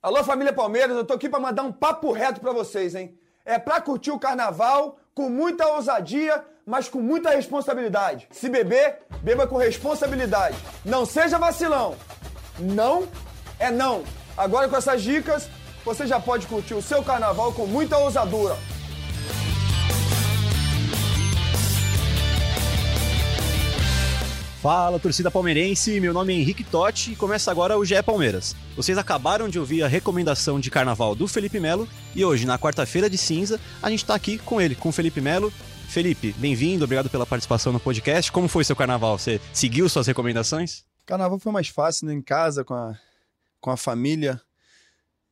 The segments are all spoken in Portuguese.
Alô, família Palmeiras, eu tô aqui para mandar um papo reto para vocês, hein? É para curtir o carnaval com muita ousadia, mas com muita responsabilidade. Se beber, beba com responsabilidade. Não seja vacilão. Não é não. Agora com essas dicas, você já pode curtir o seu carnaval com muita ousadura. Fala, torcida palmeirense, meu nome é Henrique Totti e começa agora o GE Palmeiras. Vocês acabaram de ouvir a recomendação de carnaval do Felipe Melo e hoje, na quarta-feira de cinza, a gente tá aqui com ele, com o Felipe Melo. Felipe, bem-vindo, obrigado pela participação no podcast. Como foi seu carnaval? Você seguiu suas recomendações? Carnaval foi mais fácil, né? Em casa, com a, com a família.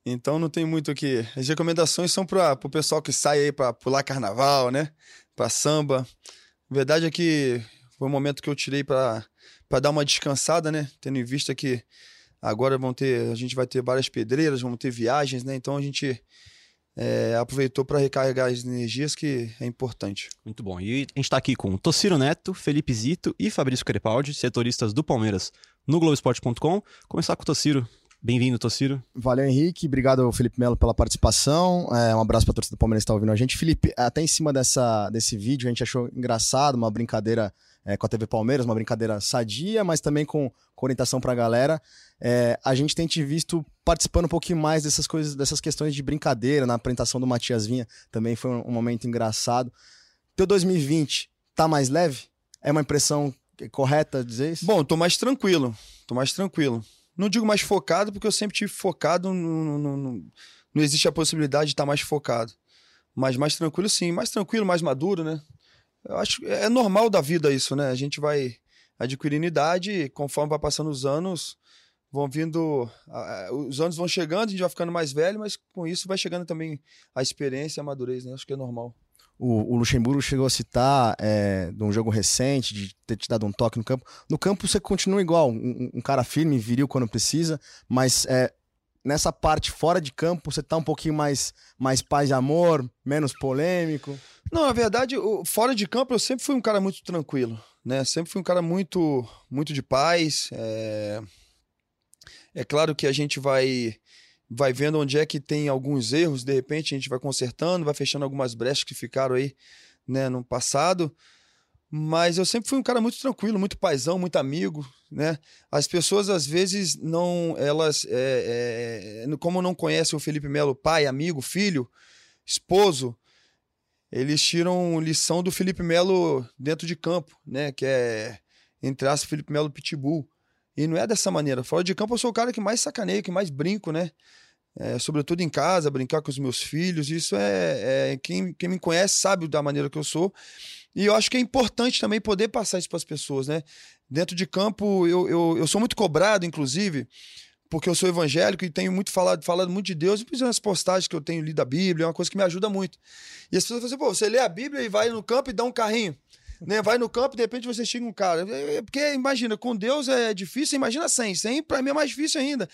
Então não tem muito o que. As recomendações são para o pessoal que sai aí para pular carnaval, né? Para samba. A verdade é que foi um momento que eu tirei para dar uma descansada, né? Tendo em vista que agora vão ter, a gente vai ter várias pedreiras, vamos ter viagens, né? Então a gente é, aproveitou para recarregar as energias, que é importante. Muito bom. E a gente está aqui com Tociro Neto, Felipe Zito e Fabrício Crepaldi, setoristas do Palmeiras no Globoesporte.com. Começar com o Tociro. Bem-vindo, Tociro. Valeu, Henrique. Obrigado, Felipe Melo, pela participação. É, um abraço para a torcida do Palmeiras que está ouvindo a gente. Felipe, até em cima dessa, desse vídeo, a gente achou engraçado, uma brincadeira é, com a TV Palmeiras, uma brincadeira sadia, mas também com, com orientação para a galera. É, a gente tem te visto participando um pouquinho mais dessas coisas, dessas questões de brincadeira, na apresentação do Matias Vinha, também foi um, um momento engraçado. Teu 2020 tá mais leve? É uma impressão correta dizer isso? Bom, tô mais tranquilo, tô mais tranquilo. Não digo mais focado, porque eu sempre tive focado, no, no, no não existe a possibilidade de estar tá mais focado. Mas mais tranquilo sim, mais tranquilo, mais maduro, né? Eu acho que é normal da vida isso, né? A gente vai adquirindo idade conforme vai passando os anos, vão vindo. Os anos vão chegando, a gente vai ficando mais velho, mas com isso vai chegando também a experiência a madurez, né? Acho que é normal. O, o Luxemburgo chegou a citar é, de um jogo recente, de ter te dado um toque no campo. No campo você continua igual, um, um cara firme, viril quando precisa, mas é, nessa parte fora de campo você tá um pouquinho mais, mais paz e amor, menos polêmico? Não, na verdade, fora de campo eu sempre fui um cara muito tranquilo, né? Sempre fui um cara muito, muito de paz. É, é claro que a gente vai vai vendo onde é que tem alguns erros, de repente a gente vai consertando, vai fechando algumas brechas que ficaram aí, né, no passado. Mas eu sempre fui um cara muito tranquilo, muito paisão, muito amigo, né? As pessoas às vezes não, elas, é, é, como não conhecem o Felipe Melo, pai, amigo, filho, esposo, eles tiram lição do Felipe Melo dentro de campo, né? Que é, entre aspas, Felipe Melo Pitbull. E não é dessa maneira. Fora de campo, eu sou o cara que mais sacaneio, que mais brinco, né? É, sobretudo em casa, brincar com os meus filhos. Isso é. é quem, quem me conhece sabe da maneira que eu sou. E eu acho que é importante também poder passar isso para as pessoas, né? Dentro de campo, eu, eu, eu sou muito cobrado, inclusive, porque eu sou evangélico e tenho muito falado, falado muito de Deus, e principalmente as postagens que eu tenho lido a Bíblia, é uma coisa que me ajuda muito. E as pessoas falam assim, pô, você lê a Bíblia e vai no campo e dá um carrinho. Né? Vai no campo e de repente você chega um cara. É, é, porque, imagina, com Deus é difícil, imagina sem. Sem, para mim, é mais difícil ainda.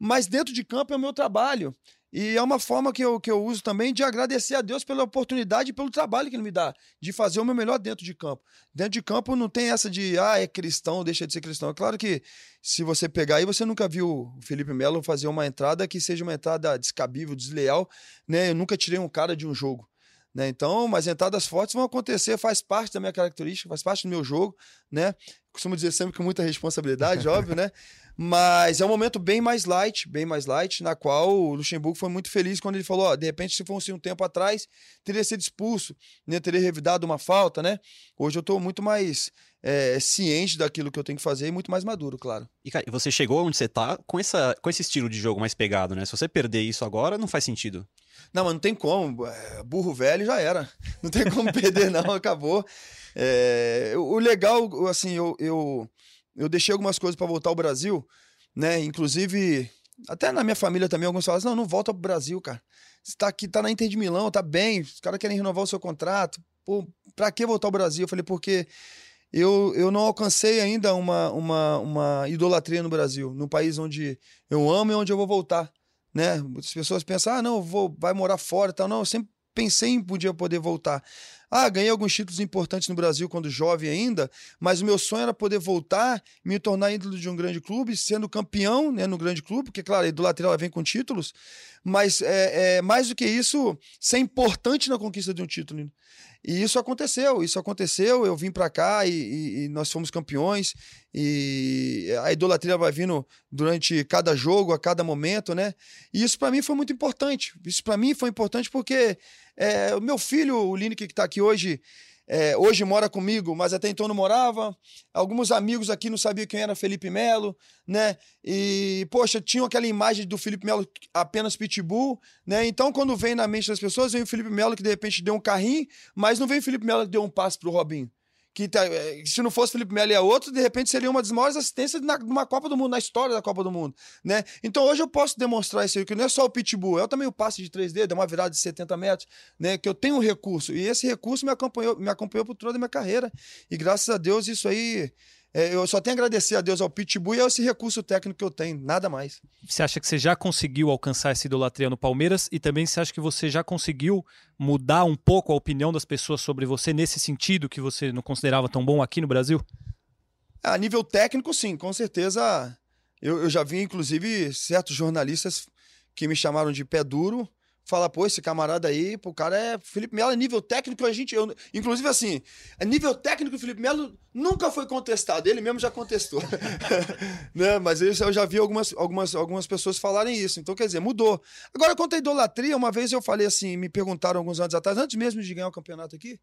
Mas dentro de campo é o meu trabalho. E é uma forma que eu, que eu uso também de agradecer a Deus pela oportunidade e pelo trabalho que Ele me dá, de fazer o meu melhor dentro de campo. Dentro de campo não tem essa de, ah, é cristão, deixa de ser cristão. É claro que se você pegar aí, você nunca viu o Felipe Melo fazer uma entrada que seja uma entrada descabível, desleal, né? Eu nunca tirei um cara de um jogo. Né? Então, mas entradas fortes vão acontecer, faz parte da minha característica, faz parte do meu jogo, né? Costumo dizer sempre com muita responsabilidade, óbvio, né? Mas é um momento bem mais light, bem mais light, na qual o Luxemburgo foi muito feliz quando ele falou: ó, de repente, se fosse um tempo atrás, teria sido expulso, né? teria revidado uma falta, né? Hoje eu estou muito mais é, ciente daquilo que eu tenho que fazer e muito mais maduro, claro. E, cara, você chegou onde você está com, essa, com esse estilo de jogo mais pegado, né? Se você perder isso agora, não faz sentido. Não, mas não tem como. É, burro velho já era. Não tem como perder, não, acabou. É, o legal, assim, eu, eu eu deixei algumas coisas para voltar ao Brasil, né? Inclusive, até na minha família também, alguns falam assim, não, não volta pro Brasil, cara. Você tá aqui, tá na Inter de Milão, tá bem, os caras querem renovar o seu contrato. Pô, pra que voltar ao Brasil? Eu falei, porque eu, eu não alcancei ainda uma, uma, uma idolatria no Brasil, num país onde eu amo e onde eu vou voltar, né? Muitas pessoas pensam, ah, não, vou, vai morar fora e tal. Não, eu sempre pensei em podia poder voltar. Ah, ganhei alguns títulos importantes no Brasil quando jovem ainda, mas o meu sonho era poder voltar, me tornar ídolo de um grande clube, sendo campeão né, no grande clube, porque, claro, a idolatria ela vem com títulos, mas é, é, mais do que isso, ser importante na conquista de um título. E isso aconteceu, isso aconteceu. Eu vim para cá e, e, e, nós fomos campeões. E a idolatria vai vindo durante cada jogo, a cada momento, né? E isso para mim foi muito importante. Isso para mim foi importante porque é, o meu filho, o Lineker, que está aqui hoje, é, hoje mora comigo, mas até então não morava. Alguns amigos aqui não sabiam quem era Felipe Melo, né? E, poxa, tinham aquela imagem do Felipe Melo apenas pitbull, né? Então, quando vem na mente das pessoas, vem o Felipe Melo que de repente deu um carrinho, mas não vem o Felipe Melo que deu um passe pro Robinho que tá, é, se não fosse Felipe Melo e a outro, de repente seria uma das maiores assistências de uma Copa do Mundo, na história da Copa do Mundo, né? Então hoje eu posso demonstrar isso aí, que não é só o pitbull, é também o passe de 3 dedos, é uma virada de 70 metros, né? Que eu tenho um recurso, e esse recurso me acompanhou, me acompanhou por toda a minha carreira, e graças a Deus isso aí é, eu só tenho a agradecer a Deus ao Pitbull e a esse recurso técnico que eu tenho, nada mais. Você acha que você já conseguiu alcançar essa idolatria no Palmeiras e também você acha que você já conseguiu mudar um pouco a opinião das pessoas sobre você nesse sentido que você não considerava tão bom aqui no Brasil? A nível técnico, sim, com certeza. Eu, eu já vi, inclusive, certos jornalistas que me chamaram de pé duro fala, pô, esse camarada aí, pô, o cara é Felipe Melo, é nível técnico, a gente, eu, inclusive assim, é nível técnico o Felipe Melo nunca foi contestado, ele mesmo já contestou. né? Mas isso eu já vi algumas, algumas, algumas pessoas falarem isso, então quer dizer, mudou. Agora, quanto à idolatria, uma vez eu falei assim, me perguntaram alguns anos atrás, antes mesmo de ganhar o campeonato aqui,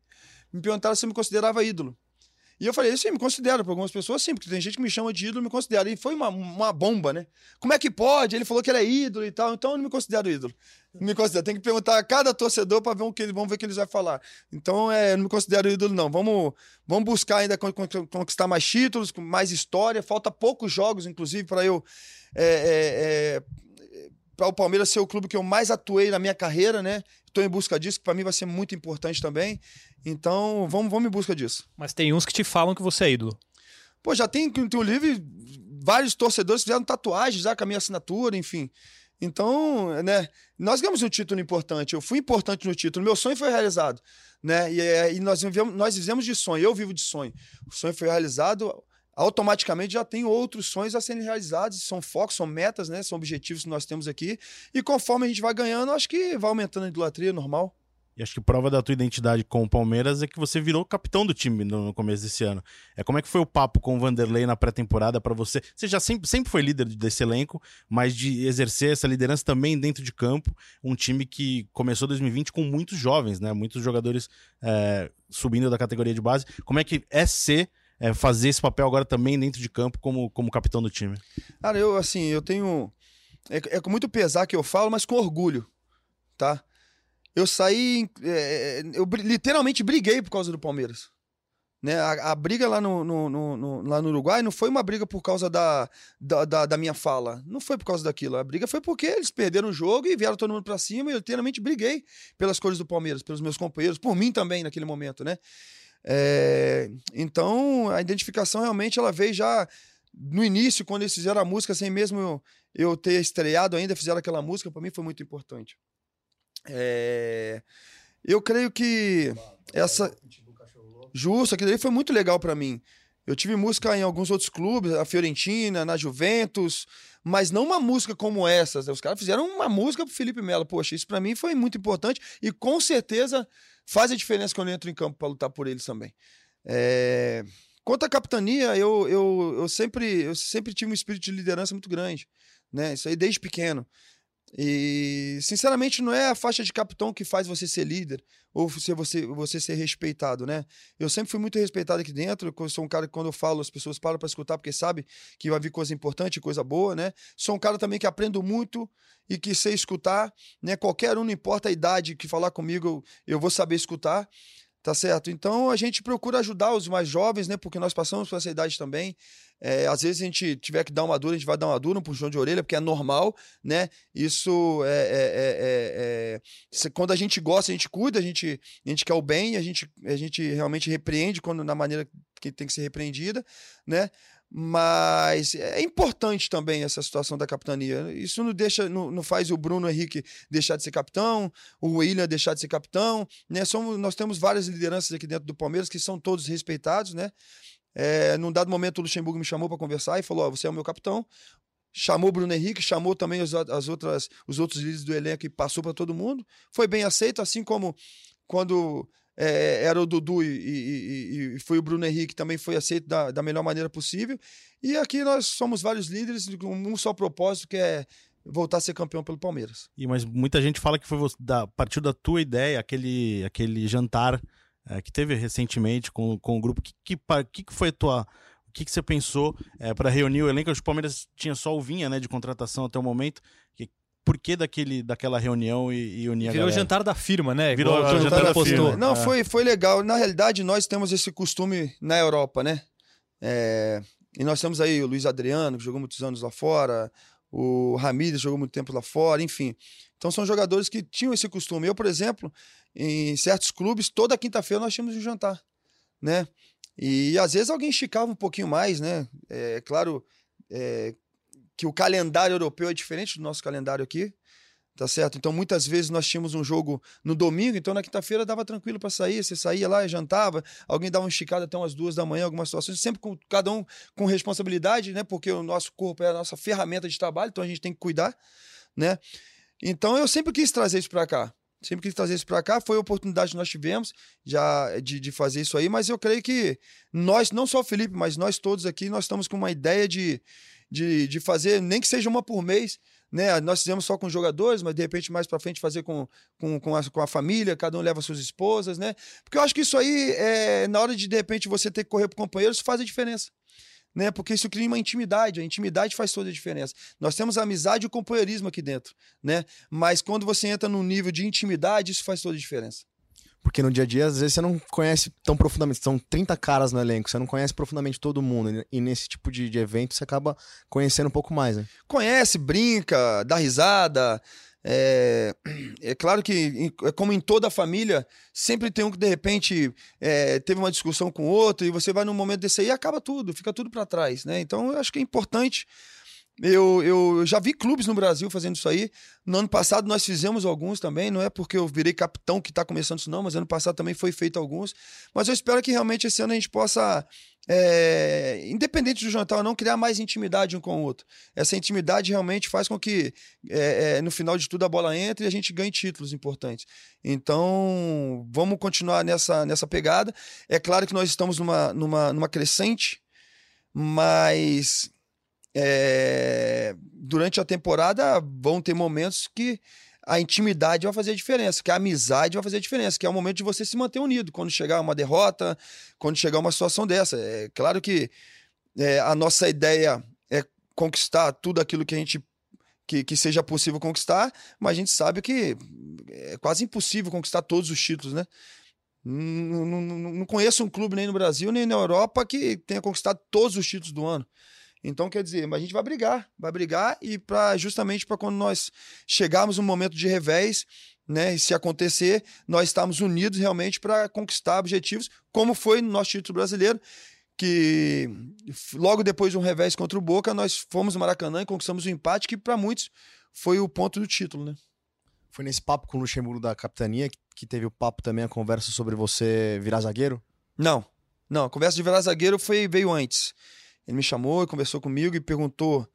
me perguntaram se eu me considerava ídolo. E eu falei, sim, me considero, para algumas pessoas sim, porque tem gente que me chama de ídolo me considera. E foi uma, uma bomba, né? Como é que pode? Ele falou que era ídolo e tal, então eu não me considero ídolo. Não me considero. Tem que perguntar a cada torcedor para ver o que eles vão ver o que eles vão falar. Então, é, eu não me considero ídolo, não. Vamos, vamos buscar ainda conquistar mais títulos, mais história. Falta poucos jogos, inclusive, para eu. É, é, é, para o Palmeiras ser o clube que eu mais atuei na minha carreira, né? Estou em busca disso, que para mim vai ser muito importante também. Então, vamos, vamos em busca disso. Mas tem uns que te falam que você é ídolo. Pô, já tem, tem um livre, vários torcedores fizeram tatuagens já com a minha assinatura, enfim. Então, né, nós ganhamos um título importante. Eu fui importante no título. Meu sonho foi realizado, né? E, é, e nós, vivemos, nós vivemos de sonho. Eu vivo de sonho. O sonho foi realizado. Automaticamente já tem outros sonhos a serem realizados. São focos, são metas, né? São objetivos que nós temos aqui. E conforme a gente vai ganhando, acho que vai aumentando a idolatria normal. E acho que prova da tua identidade com o Palmeiras é que você virou capitão do time no, começo desse ano. É como é que foi o papo com o Vanderlei na pré-temporada para você? Você já sempre, sempre foi líder desse elenco, mas de exercer essa liderança também dentro de campo, um time que começou 2020 com muitos jovens, né? Muitos jogadores é, subindo da categoria de base. Como é que é ser é, fazer esse papel agora também dentro de campo como, como capitão do time? Cara, eu assim, eu tenho é, é com muito pesar que eu falo, mas com orgulho, tá? eu saí. É, eu literalmente briguei por causa do Palmeiras. Né? A, a briga lá no, no, no, lá no Uruguai não foi uma briga por causa da, da, da, da, minha fala. Não foi por causa daquilo. A briga foi porque eles perderam o jogo e vieram todo mundo pra cima. E eu literalmente briguei pelas cores do Palmeiras, pelos meus companheiros, por mim também naquele momento, né? É, então a identificação realmente ela veio já no início, quando eles fizeram a música, sem mesmo eu, eu ter estreado ainda, fizeram aquela música, para mim foi muito importante. É... Eu creio que essa. Justo, aquilo ali foi muito legal para mim. Eu tive música em alguns outros clubes, a Fiorentina, na Juventus, mas não uma música como essa. Os caras fizeram uma música pro Felipe Melo. Poxa, isso para mim foi muito importante e com certeza faz a diferença quando eu entro em campo para lutar por eles também. É... Quanto à capitania, eu, eu, eu, sempre, eu sempre tive um espírito de liderança muito grande. Né? Isso aí desde pequeno. E, sinceramente, não é a faixa de capitão que faz você ser líder ou se você, você ser respeitado, né? Eu sempre fui muito respeitado aqui dentro. Eu sou um cara que, quando eu falo, as pessoas param para escutar porque sabe que vai vir coisa importante, coisa boa, né? Sou um cara também que aprendo muito e que sei escutar, né? Qualquer um, não importa a idade que falar comigo, eu, eu vou saber escutar. Tá certo? Então a gente procura ajudar os mais jovens, né? Porque nós passamos por essa idade também. É, às vezes a gente tiver que dar uma dura, a gente vai dar uma dura, um puxão de orelha, porque é normal, né? Isso é, é, é, quando a gente gosta, a gente cuida, a gente, a gente quer o bem, a gente, a gente realmente repreende quando na maneira que tem que ser repreendida, né? Mas é importante também essa situação da capitania. Isso não deixa, não, não faz o Bruno Henrique deixar de ser capitão, o William deixar de ser capitão. Né? Somos, nós temos várias lideranças aqui dentro do Palmeiras que são todos respeitados, né? É, num dado momento, o Luxemburgo me chamou para conversar e falou: oh, você é o meu capitão. Chamou o Bruno Henrique, chamou também os, as outras, os outros líderes do elenco e passou para todo mundo. Foi bem aceito, assim como quando é, era o Dudu e, e, e, foi o Bruno Henrique, também foi aceito da, da melhor maneira possível. E aqui nós somos vários líderes com um só propósito, que é voltar a ser campeão pelo Palmeiras. E mas muita gente fala que foi da partir da tua ideia, aquele, aquele jantar é, que teve recentemente com, com o grupo. Que, que, que foi a tua. O que, que você pensou é, para reunir o elenco? O Palmeiras tinha só o Vinha né, de contratação até o momento. Que, por que daquele, daquela reunião e, e unir Virou a o jantar da firma, né? Virou o jantar da postou. firma. Não, é. foi, foi legal. Na realidade, nós temos esse costume na Europa, né? É, e nós temos aí o Luiz Adriano, que jogou muitos anos lá fora, o Ramírez jogou muito tempo lá fora, enfim. Então são jogadores que tinham esse costume. Eu, por exemplo, em certos clubes, toda quinta-feira nós tínhamos um jantar, né? E às vezes alguém esticava um pouquinho mais, né? É claro é, que o calendário europeu é diferente do nosso calendário aqui, tá certo? Então muitas vezes nós tínhamos um jogo no domingo, então na quinta-feira dava tranquilo para sair, você saía lá e jantava, alguém dava uma esticada até umas duas da manhã, algumas situações, sempre com cada um com responsabilidade, né? Porque o nosso corpo é a nossa ferramenta de trabalho, então a gente tem que cuidar, né? Então eu sempre quis trazer isso para cá. Sempre quis trazer isso para cá. Foi a oportunidade que nós tivemos já de, de fazer isso aí, mas eu creio que nós, não só o Felipe, mas nós todos aqui, nós estamos com uma ideia de, de, de fazer, nem que seja uma por mês, né? Nós fizemos só com jogadores, mas de repente mais para frente fazer com, com, com, a, com a família, cada um leva suas esposas, né? Porque eu acho que isso aí, é, na hora de de repente você ter que correr pro companheiro, isso faz a diferença né? Porque isso cria uma intimidade, a intimidade faz toda a diferença. Nós temos amizade e companheirismo aqui dentro, né? Mas quando você entra num nível de intimidade, isso faz toda a diferença. Porque no dia a dia, às vezes, você não conhece tão profundamente. São 30 caras no elenco, você não conhece profundamente todo mundo. E nesse tipo de, de evento, você acaba conhecendo um pouco mais, né? Conhece, brinca, dá risada, é, é, claro que, é como em toda família, sempre tem um que de repente é, teve uma discussão com outro e você vai num momento desse aí e acaba tudo, fica tudo para trás, né? Então eu acho que é importante. Eu, eu já vi clubes no Brasil fazendo isso aí. No ano passado nós fizemos alguns também, não é porque eu virei capitão que está começando isso, não, mas ano passado também foi feito alguns. Mas eu espero que realmente esse ano a gente possa é, independente do jantar ou não, criar mais intimidade um com o outro. Essa intimidade realmente faz com que, é, é, no final de tudo, a bola entre e a gente ganhe títulos importantes. Então, vamos continuar nessa, nessa pegada. É claro que nós estamos numa, numa, numa crescente, mas é, durante a temporada vão ter momentos que a intimidade vai fazer a diferença, que a amizade vai fazer a diferença, que é o momento de você se manter unido quando chegar uma derrota, quando chegar uma situação dessa. É claro que é, a nossa ideia é conquistar tudo aquilo que a gente que, que seja possível conquistar, mas a gente sabe que é quase impossível conquistar todos os títulos, né? Não, não, não conheço um clube nem no Brasil nem na Europa que tenha conquistado todos os títulos do ano. Então, quer dizer, a gente vai brigar, vai brigar e para justamente para quando nós chegarmos um momento de revés, né, e se acontecer, nós estamos unidos realmente para conquistar objetivos, como foi no nosso título brasileiro, que logo depois de um revés contra o Boca, nós fomos no Maracanã e conquistamos o um empate, que para muitos foi o ponto do título, né? Foi nesse papo com o Luxemburgo da capitania que teve o papo também, a conversa sobre você virar zagueiro? Não, não, a conversa de virar zagueiro foi, veio antes. Ele me chamou conversou comigo e perguntou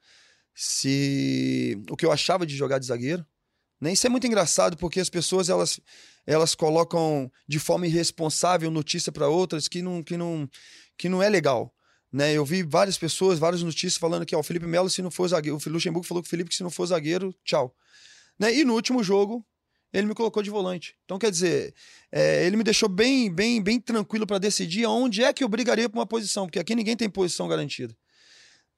se o que eu achava de jogar de zagueiro. Né? Isso é muito engraçado porque as pessoas elas, elas colocam de forma irresponsável notícia para outras que não, que, não, que não é legal. Né? Eu vi várias pessoas, várias notícias falando que ó, o Felipe Melo, se não for zagueiro, o Luxemburgo falou que o Felipe, se não for zagueiro, tchau. Né? E no último jogo, ele me colocou de volante. Então, quer dizer, é, ele me deixou bem, bem, bem tranquilo para decidir onde é que eu brigaria por uma posição, porque aqui ninguém tem posição garantida.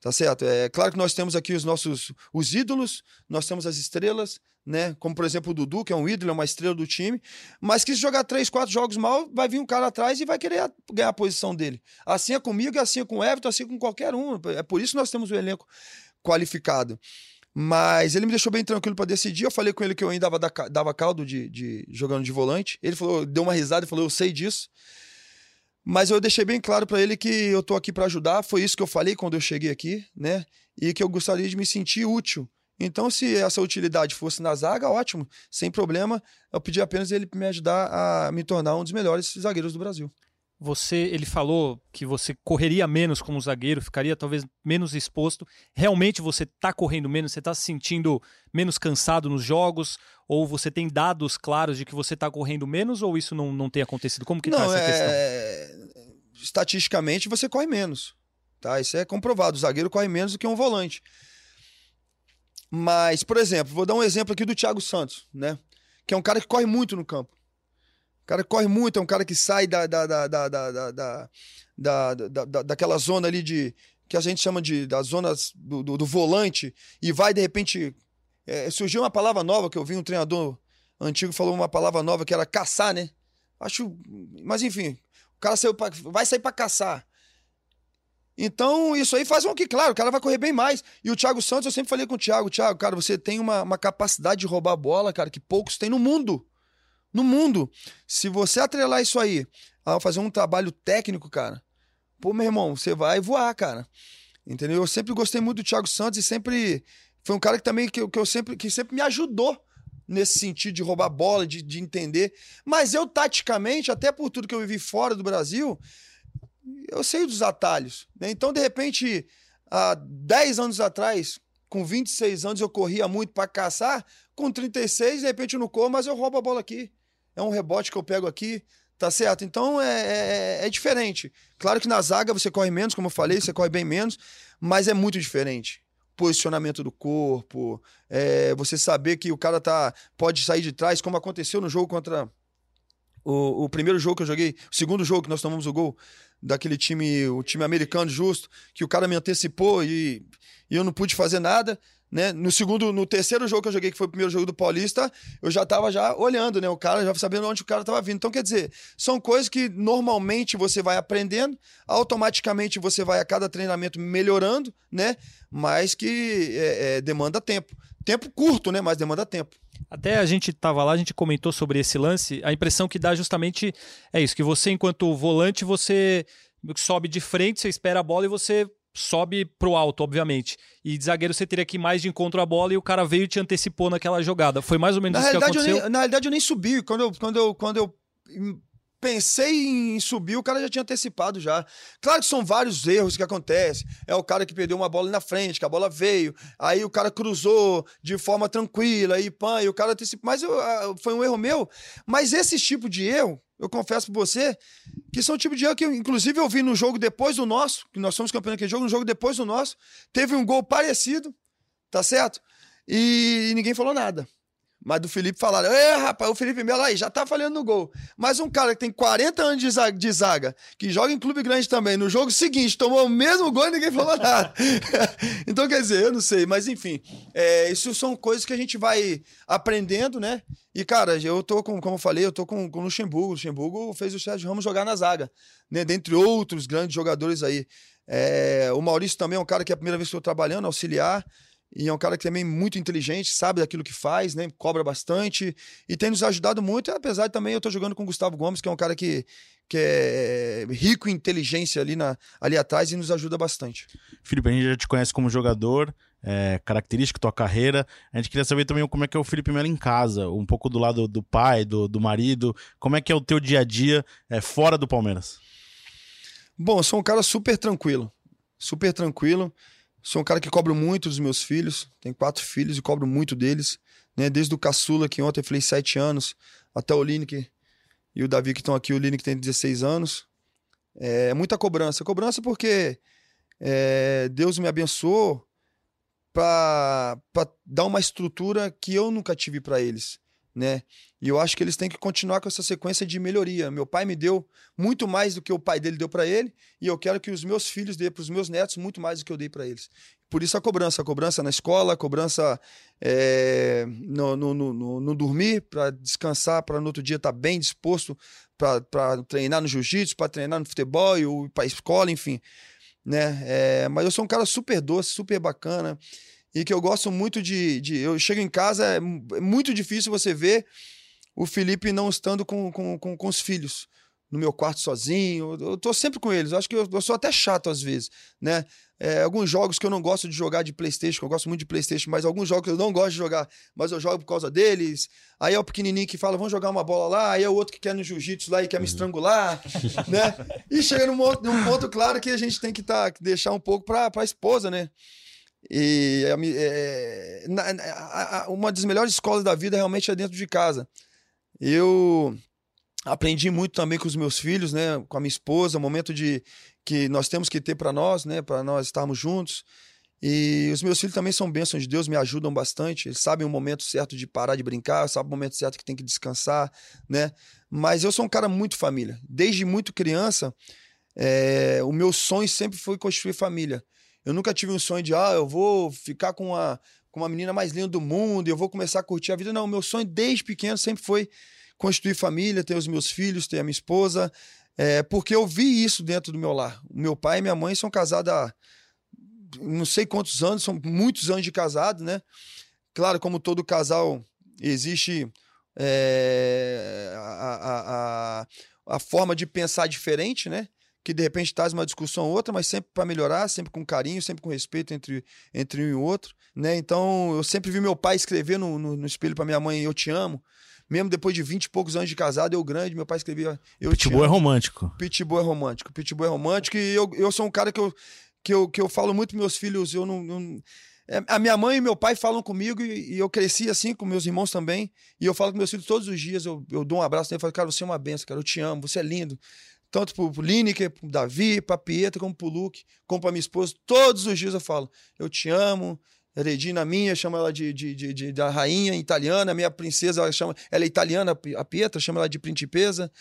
Tá certo? É claro que nós temos aqui os nossos os ídolos, nós temos as estrelas, né? Como por exemplo o Dudu, que é um ídolo, é uma estrela do time, mas que se jogar três, quatro jogos mal, vai vir um cara atrás e vai querer ganhar a posição dele. Assim é comigo, assim é com o Everton, assim é com qualquer um. É por isso que nós temos o um elenco qualificado. Mas ele me deixou bem tranquilo para decidir. Eu falei com ele que eu ainda dava, dava caldo de, de, jogando de volante. Ele falou, deu uma risada e falou: Eu sei disso. Mas eu deixei bem claro para ele que eu tô aqui para ajudar, foi isso que eu falei quando eu cheguei aqui, né? E que eu gostaria de me sentir útil. Então, se essa utilidade fosse na zaga, ótimo, sem problema. Eu pedi apenas ele me ajudar a me tornar um dos melhores zagueiros do Brasil. Você, ele falou que você correria menos como zagueiro, ficaria talvez menos exposto. Realmente você está correndo menos? Você está se sentindo menos cansado nos jogos? Ou você tem dados claros de que você está correndo menos? Ou isso não, não tem acontecido? Como que está essa é... questão? Estatisticamente você corre menos, tá? Isso é comprovado. O zagueiro corre menos do que um volante. Mas, por exemplo, vou dar um exemplo aqui do Thiago Santos, né? Que é um cara que corre muito no campo. O cara corre muito, é um cara que sai da, da, da, da, da, da, da, da daquela zona ali de. que a gente chama de da zona do, do, do volante e vai de repente. É, surgiu uma palavra nova que eu vi um treinador antigo falou uma palavra nova que era caçar, né? Acho. Mas enfim, o cara saiu pra, vai sair para caçar. Então, isso aí faz com que, claro, o cara vai correr bem mais. E o Thiago Santos, eu sempre falei com o Thiago, Thiago, cara, você tem uma, uma capacidade de roubar a bola, cara, que poucos têm no mundo no mundo. Se você atrelar isso aí a fazer um trabalho técnico, cara, pô, meu irmão, você vai voar, cara. Entendeu? Eu sempre gostei muito do Thiago Santos e sempre foi um cara que também que, que eu sempre que sempre me ajudou nesse sentido de roubar bola, de, de entender. Mas eu, taticamente, até por tudo que eu vivi fora do Brasil, eu sei dos atalhos. Né? Então, de repente, há 10 anos atrás, com 26 anos, eu corria muito para caçar. Com 36, de repente, eu não corro, mas eu roubo a bola aqui é um rebote que eu pego aqui, tá certo? Então é, é, é, diferente. Claro que na zaga você corre menos, como eu falei, você corre bem menos, mas é muito diferente. Posicionamento do corpo, é, você saber que o cara tá, pode sair de trás, como aconteceu no jogo contra o, o primeiro jogo que eu joguei, o segundo jogo que nós tomamos o gol daquele time, o time americano justo, que o cara me antecipou e, e eu não pude fazer nada né? No segundo, no terceiro jogo que eu joguei, que foi o primeiro jogo do Paulista, eu já tava já olhando, né? O cara já sabendo onde o cara tava vindo. Então, quer dizer, são coisas que normalmente você vai aprendendo, automaticamente você vai a cada treinamento melhorando, né? Mas que é, é, demanda tempo. Tempo curto, né? Mas demanda tempo. Até a gente estava lá, a gente comentou sobre esse lance. A impressão que dá justamente é isso: que você, enquanto volante, você sobe de frente, você espera a bola e você sobe pro alto, obviamente. E de zagueiro você teria que ir mais de encontro à bola e o cara veio e te antecipou naquela jogada. Foi mais ou menos na isso que aconteceu? Nem, na realidade, eu nem subi. Quando eu, quando eu, quando eu pensei em subir, o cara já tinha antecipado já. Claro que são vários erros que acontecem. É o cara que perdeu uma bola na frente, que a bola veio, aí o cara cruzou de forma tranquila, aí pã, e o cara antecipou. Mas eu, ah, foi um erro meu. Mas esse tipo de erro, eu confesso pra você, que são tipo de erro que, inclusive, eu vi no jogo depois do nosso, que nós somos campeões daquele jogo, no jogo depois do nosso, teve um gol parecido, tá certo? E ninguém falou nada. Mas do Felipe falaram, é, rapaz, o Felipe Melo aí já tá falhando no gol. Mas um cara que tem 40 anos de zaga, de zaga, que joga em clube grande também, no jogo seguinte tomou o mesmo gol e ninguém falou nada. então, quer dizer, eu não sei, mas enfim, é, isso são coisas que a gente vai aprendendo, né? E, cara, eu tô com, como eu falei, eu tô com, com o Luxemburgo. O Luxemburgo fez o Sérgio Ramos jogar na zaga, né? Dentre outros grandes jogadores aí. É, o Maurício também é um cara que é a primeira vez que eu tô trabalhando, auxiliar. E é um cara que também é muito inteligente, sabe daquilo que faz, né? Cobra bastante e tem nos ajudado muito, apesar de também eu tô jogando com o Gustavo Gomes, que é um cara que, que é rico em inteligência ali, na, ali atrás e nos ajuda bastante. Felipe, a gente já te conhece como jogador, é, característica, tua carreira. A gente queria saber também como é que é o Felipe Melo em casa, um pouco do lado do pai, do, do marido. Como é que é o teu dia a dia é, fora do Palmeiras? Bom, eu sou um cara super tranquilo. Super tranquilo. Sou um cara que cobro muito dos meus filhos. Tenho quatro filhos e cobro muito deles. Né? Desde o caçula, que ontem eu falei sete anos, até o Lineker e o Davi que estão aqui, o Lineker tem 16 anos. É muita cobrança. Cobrança porque é, Deus me abençoou para dar uma estrutura que eu nunca tive para eles né? E eu acho que eles têm que continuar com essa sequência de melhoria. Meu pai me deu muito mais do que o pai dele deu para ele, e eu quero que os meus filhos dêem para os meus netos muito mais do que eu dei para eles. Por isso a cobrança, a cobrança na escola, a cobrança é, no, no, no, no, dormir, para descansar, para no outro dia estar tá bem disposto para treinar no jiu-jitsu, para treinar no futebol, para a escola, enfim. Né? É, mas eu sou um cara super doce, super bacana e que eu gosto muito de. de eu chego em casa, é, é muito difícil você ver o Felipe não estando com, com, com, com os filhos. no meu quarto sozinho. Eu tô sempre com eles. Eu acho que eu, eu sou até chato às vezes, né? É, alguns jogos que eu não gosto de jogar de PlayStation, que eu gosto muito de PlayStation, mas alguns jogos eu não gosto de jogar, mas eu jogo por causa deles. Aí é o pequenininho que fala, vamos jogar uma bola lá. Aí é o outro que quer no jiu-jitsu lá e quer me estrangular, né? E chega num, ponto- num ponto claro que a gente tem que tá, deixar um pouco pra, pra esposa, né? E é, é, uma das melhores escolas da vida realmente é dentro de casa. Eu aprendi muito também com os meus filhos, né, com a minha esposa, o momento de que nós temos que ter para nós, né, para nós estarmos juntos. E os meus filhos também são bênçãos de Deus, me ajudam bastante. Eles sabem o momento certo de parar de brincar, sabem o momento certo que tem que descansar, né? Mas eu sou um cara muito família. Desde muito criança, é, o meu sonho sempre foi construir família. Eu nunca tive um sonho de, ah, eu vou ficar com uma, com uma menina mais linda do mundo, eu vou começar a curtir a vida. Não, meu sonho desde pequeno sempre foi construir família, ter os meus filhos, ter a minha esposa, é, porque eu vi isso dentro do meu lar. Meu pai e minha mãe são casados há não sei quantos anos, são muitos anos de casado, né? Claro, como todo casal, existe é, a, a, a, a forma de pensar diferente, né? Que de repente traz uma discussão ou outra, mas sempre para melhorar, sempre com carinho, sempre com respeito entre, entre um e outro, né? Então eu sempre vi meu pai escrever no, no, no espelho para minha mãe: Eu te amo. Mesmo depois de 20 e poucos anos de casado, eu grande, meu pai escrevia: Eu te Pitbull é amo. romântico. Pitbull é romântico. Pitbull é romântico e eu, eu sou um cara que eu, que eu, que eu falo muito pros meus filhos. Eu não, não- é, a minha mãe e meu pai falam comigo e, e eu cresci assim com meus irmãos também. E eu falo com meus filhos todos os dias. Eu, eu dou um abraço nele e falo, cara, você é uma benção, cara. Eu te amo, você é lindo. Tanto pro, pro Lineker, pro Davi, pra Pietra, como pro Luke, como pra minha esposa. Todos os dias eu falo, eu te amo. Regina minha, chama ela de, de, de, de- da rainha italiana, minha princesa, ela chama, ela é italiana, a Pietra, chama ela de principesa.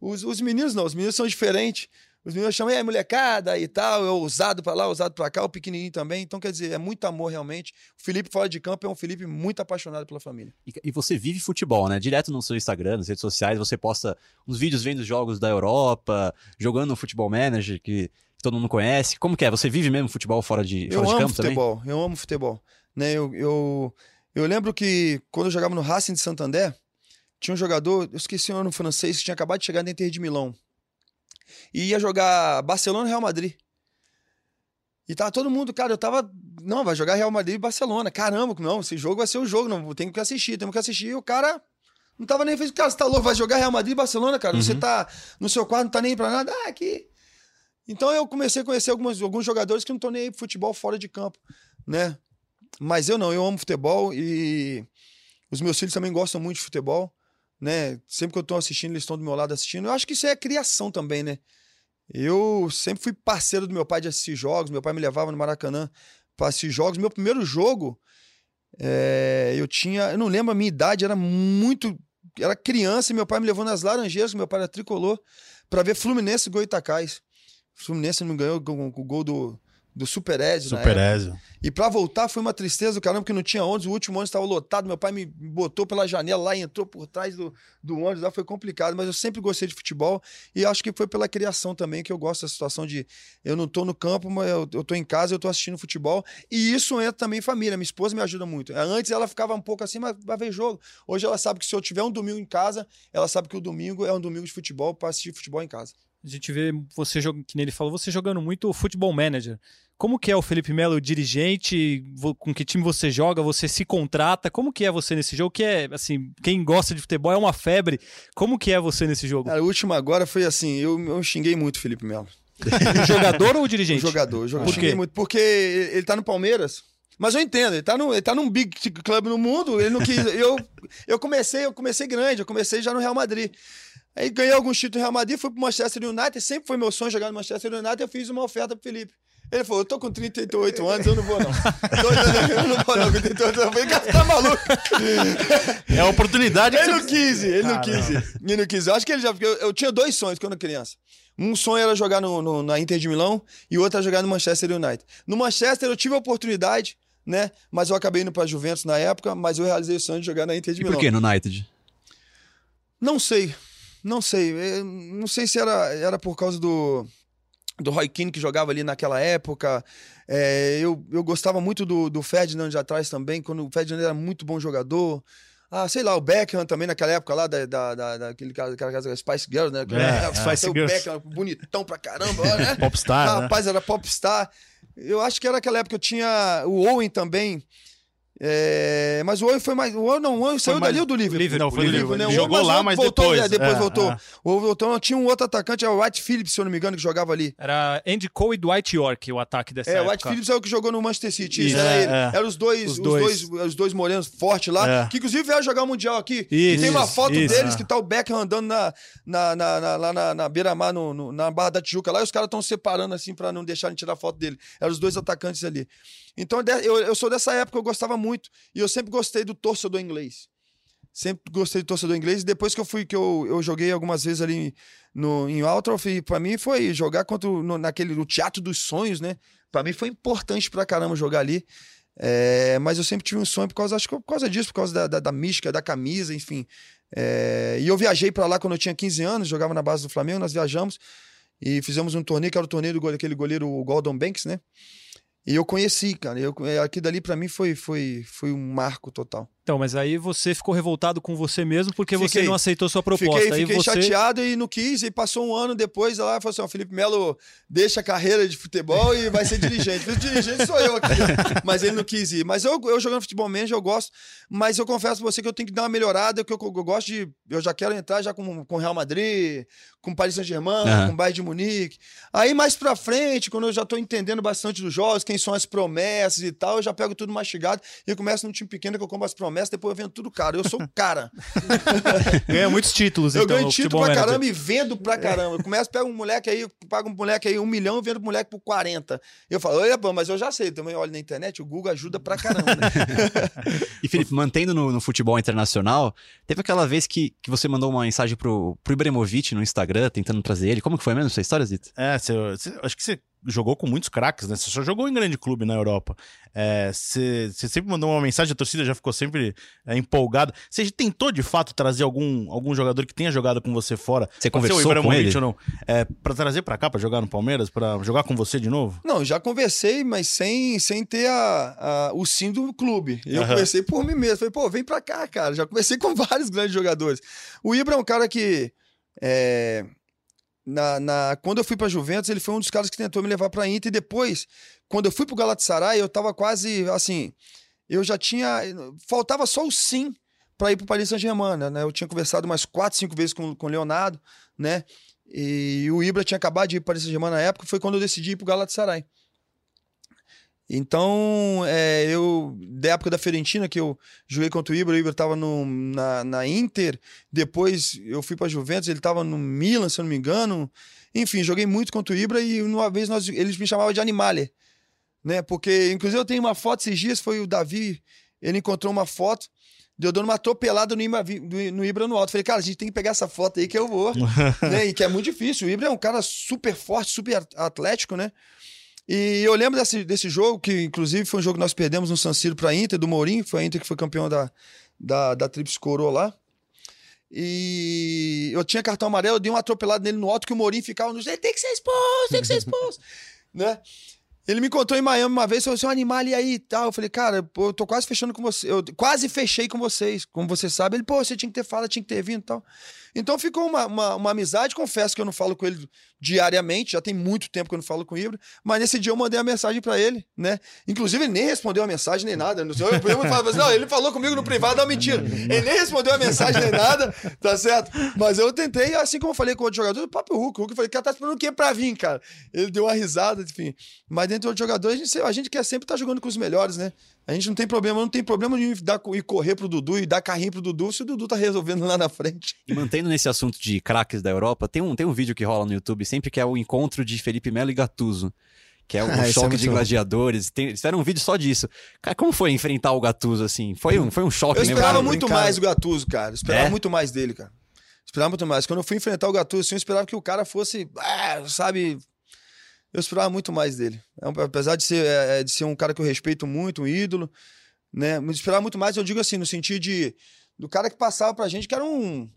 Os, os meninos não, os meninos são diferentes. Os meninos chamam, é molecada e tal, é ousado pra lá, ousado pra cá, o pequenininho também. Então, quer dizer, é muito amor realmente. O Felipe fora de campo é um Felipe muito apaixonado pela família. E, e você vive futebol, né? Direto no seu Instagram, nas redes sociais, você posta uns vídeos vendo os jogos da Europa, jogando no Futebol Manager, que todo mundo conhece. Como que é? Você vive mesmo futebol fora de, Eu fora de amo campo também? futebol, eu amo futebol. Né, eu, eu, eu lembro que quando eu jogava no Racing de Santander, tinha um jogador, eu esqueci o nome francês, que tinha acabado de chegar da Inter de Milão. E ia jogar Barcelona e Real Madrid. E tava todo mundo, cara, eu tava. Não, vai jogar Real Madrid e Barcelona. Caramba, não, esse jogo vai ser o jogo, não, tem que assistir, temos que assistir. E o cara não tava nem fez. Cara, você tá louco, vai jogar Real Madrid e Barcelona, cara. Você Uhum. tá no seu quarto, não tá nem pra nada. Ah, aqui. Então eu comecei a conhecer algumas, alguns jogadores que não estão nem aí pro futebol fora de campo, né? Mas eu não, eu amo futebol e os meus filhos também gostam muito de futebol, né? Sempre que eu tô assistindo, eles estão do meu lado assistindo. Eu acho que isso é criação também, né? Eu sempre fui parceiro do meu pai de assistir jogos, meu pai me levava no Maracanã para assistir jogos. Meu primeiro jogo, é, eu tinha, eu não lembro a minha idade, era muito, era criança e meu pai me levou nas Laranjeiras, meu pai era tricolor, para ver Fluminense e Goitacás. Fluminense não ganhou com o gol do, do Super Ezio Super. Ezio. E pra voltar foi uma tristeza do caramba, porque não tinha ônibus. O último ônibus estava lotado. Meu pai me botou pela janela lá e entrou por trás do, do ônibus. Lá foi complicado, mas eu sempre gostei de futebol. E acho que foi pela criação também que eu gosto da situação de eu não tô no campo, mas eu, tô em casa, eu tô assistindo futebol. E isso entra também em família. Minha esposa me ajuda muito. Antes ela ficava um pouco assim, mas vai ver jogo. Hoje ela sabe que se eu tiver um domingo em casa, ela sabe que o domingo é um domingo de futebol para assistir futebol em casa. A gente vê você jogando, que nem ele falou, você jogando muito futebol manager. Como que é o Felipe Melo dirigente? Vo- Com que time você joga? Você se contrata? Como que é você nesse jogo? Que é assim, quem gosta de futebol é uma febre. Como que é você nesse jogo? A última agora foi assim, eu, eu xinguei muito o Felipe Melo. jogador ou O dirigente? jogador, o jogador. Por Xinguei quê? muito, porque ele tá no Palmeiras. Mas eu entendo, ele tá, no, ele tá num big club no mundo, ele não quis. eu, eu comecei, eu comecei grande, eu comecei já no Real Madrid. Aí ganhei alguns títulos no Real Madrid, fui pro Manchester United, sempre foi meu sonho jogar no Manchester United, eu fiz uma oferta pro Felipe. Ele falou, eu tô com 38 anos, eu não vou não. Eu não vou não, com 38 anos. Eu falei, cara, tá maluco? É a oportunidade que Ele não quis, ele não quis. Ele não quis. Eu acho que ele já. porque Eu, eu tinha dois sonhos quando criança. Um sonho era jogar no, no- na Inter de Milão e o outro era jogar no Manchester United. No Manchester eu tive a oportunidade, né? Mas eu acabei indo pra Juventus na época, mas eu realizei o sonho de jogar na Inter de E Milão. por que no United? Não sei. Não sei. Eh, Não sei se era, era por causa do, do Roy Keane que jogava ali naquela época. Eh, eu, eu gostava muito do, do Ferdinand de atrás também, quando o Ferdinand era muito bom jogador. Ah, sei lá, o Beckham também naquela época lá, da, da, da, daquele cara, casa Spice Girls, né? É, Spice o Girls. Beckham, bonitão pra caramba, né? Popstar, né? Rapaz, era popstar. Eu acho que era aquela época que eu tinha o Owen também. É, mas o Owen foi mais. O Owen não, o Owen saiu mais- dali ou do Liverpool? Liverpool, Não, foi do Liverpool, né? O jogou lá, o mas voltou, depois. é, depois É, voltou. é. O voltou. Tinha um outro atacante, é o White Phillips, se eu não me engano, que jogava ali. Era Andy Cole e Dwight York o ataque dessa É, o época. White Phillips é o que jogou no Manchester City. Isso. Era É, ele. é. Eram os dois, Os os dois. dois, os dois morenos fortes lá, É. que inclusive vieram jogar o Mundial aqui. Isso, e tem uma foto isso. deles É. que tá o Beckham andando na, na, na, na- lá na, na beira-mar, no, no- na Barra da Tijuca lá, e os caras estão separando assim pra não deixarem tirar foto dele. Eram os dois atacantes ali. Então eu, eu sou dessa época, eu gostava muito. E eu sempre gostei do torcedor inglês. Sempre gostei do torcedor inglês. E depois que eu fui, que eu, eu joguei algumas vezes ali no, em Altroff, e pra mim foi jogar contra no, naquele, no Teatro dos Sonhos, né? Pra mim foi importante pra caramba jogar ali. É, mas eu sempre tive um sonho por causa, acho que por causa disso, por causa da, da, da mística, da camisa, enfim. É, e eu viajei pra lá quando eu tinha 15 anos, jogava na base do Flamengo, nós viajamos e fizemos um torneio, que era o torneio do gole- aquele goleiro o Gordon Banks, né? E eu conheci, cara. Eu, é, aquilo dali pra mim foi, foi, foi um marco total. Então, mas aí você ficou revoltado com você mesmo porque você Fiquei. não aceitou sua proposta. Fiquei, fiquei você... chateado e não quis. E passou um ano depois, lá falou assim: ó, Felipe Melo deixa a carreira de futebol e vai ser dirigente. O dirigente sou eu aqui. mas ele não quis ir. Mas eu, eu jogando futebol manager, eu gosto. Mas eu confesso pra você que eu tenho que dar uma melhorada, que eu, eu gosto de. Eu já quero entrar já com com o Real Madrid, com o Paris Saint-Germain, Aham. com o Bayern de Munique. Aí mais pra frente, quando eu já tô entendendo bastante dos jogos, quem são as promessas e tal, eu já pego tudo mastigado e eu começo num time pequeno que eu compro as promessas, depois eu vendo tudo caro. Eu sou o cara. Ganha muitos títulos, Eu então, ganho no título pra manager. caramba e vendo pra caramba. Eu começo, pego um moleque aí, pago um moleque aí um milhão e vendo pro moleque por 40. Eu falo, olha, pô, mas eu já sei, também olho na internet, o Google ajuda pra caramba. né? E Felipe, mantendo no, no futebol internacional, teve aquela vez que, que você mandou uma mensagem pro, pro Ibrahimovic no Instagram, tentando trazer ele. Como que foi mesmo essa história, Zito? É, você- acho que você jogou com muitos craques, né? Você só jogou em grande clube na Europa. É, você, você sempre mandou uma mensagem, a torcida já ficou sempre é, empolgada. Você tentou, de fato, trazer algum, algum jogador que tenha jogado com você fora? Você Pode ser o conversou com ele? ou não? É, pra trazer pra cá, pra jogar no Palmeiras, pra jogar com você de novo? Não, já conversei, mas sem, sem ter a, a- o sim do clube. Eu Aham. conversei por mim mesmo. Falei, pô, vem pra cá, cara. Já conversei com vários grandes jogadores. O Ibra é um cara que. é, na, na- quando eu fui pra Juventus, ele foi um dos caras que tentou me levar pra Inter. E depois, quando eu fui pro Galatasaray, eu tava quase assim. Eu já tinha. Faltava só o sim pra ir pro Paris Saint-Germain, né? Eu tinha conversado umas quatro, cinco vezes com, com o Leonardo, né? E o Ibra tinha acabado de ir para o Paris Saint-Germain na época, foi quando eu decidi ir pro Galatasaray. Então, é, eu, da época da Fiorentina, que eu joguei contra o Ibra, o Ibra tava no, na, na Inter, depois eu fui pra Juventus, ele tava no Milan, se eu não me engano. Enfim, joguei muito contra o Ibra e uma vez nós, eles me chamavam de Animale, né? Porque, inclusive, eu tenho uma foto esses dias, foi o Davi, ele encontrou uma foto, deu dando uma atropelada no Ibra, no Ibra no alto. Falei, cara, a gente tem que pegar essa foto aí que eu vou. né? E que é muito difícil. O Ibra é um cara super forte, super atlético, né? E eu lembro desse, desse jogo, que inclusive foi um jogo que nós perdemos no San Siro pra Inter, do Mourinho, foi a Inter que foi campeão da, da, da Trips Coroa lá. E eu tinha cartão amarelo, eu dei uma atropelada nele no alto, que o Mourinho ficava no tem que ser expulso, tem que ser expulso, né? Ele me encontrou em Miami uma vez, falou assim, um animal e aí e tal. Eu falei, cara, pô, eu tô quase fechando com você. Eu quase fechei com vocês, como você sabe. Ele, pô, você tinha que ter falado, tinha que ter vindo e tal. Então ficou uma, uma, uma amizade. Confesso que eu não falo com ele diariamente, já tem muito tempo que eu não falo com o Ibra. Mas nesse dia eu mandei a mensagem pra ele, né? Inclusive, ele nem respondeu a mensagem nem nada. Eu, eu, falava assim, não, ele falou comigo no privado, não, mentira. Ele nem respondeu a mensagem nem nada, tá certo? Mas eu tentei, assim como eu falei com outro jogador, o próprio Hulk. O Hulk eu falei, cara, tá esperando o quê pra vir, cara? Ele deu uma risada, enfim. Mas dentro do jogador, a gente, a gente quer sempre estar jogando com os melhores, né? A gente não tem problema, não tem problema de ir correr pro Dudu e dar carrinho pro Dudu se o Dudu tá resolvendo lá na frente. E mantendo nesse assunto de craques da Europa, tem um, tem um vídeo que rola no YouTube sempre que é o encontro de Felipe Melo e Gattuso. Que é o Ah, é choque muito de gladiadores. Tem, eles fizeram um vídeo só disso. Cara, como foi enfrentar o Gattuso assim? Foi um, foi um choque Eu mesmo? esperava Cara, muito mais o Gattuso, cara. Eu esperava É? muito mais dele, cara. Esperava muito mais. Quando eu fui enfrentar o Gattuso, assim, eu esperava que o cara fosse, ah, sabe... Eu esperava muito mais dele. É um- Apesar de ser, é, é, de ser um cara que eu respeito muito, um ídolo, né? Mas esperava muito mais, eu digo assim, no sentido de... Do cara que passava pra gente, que era um,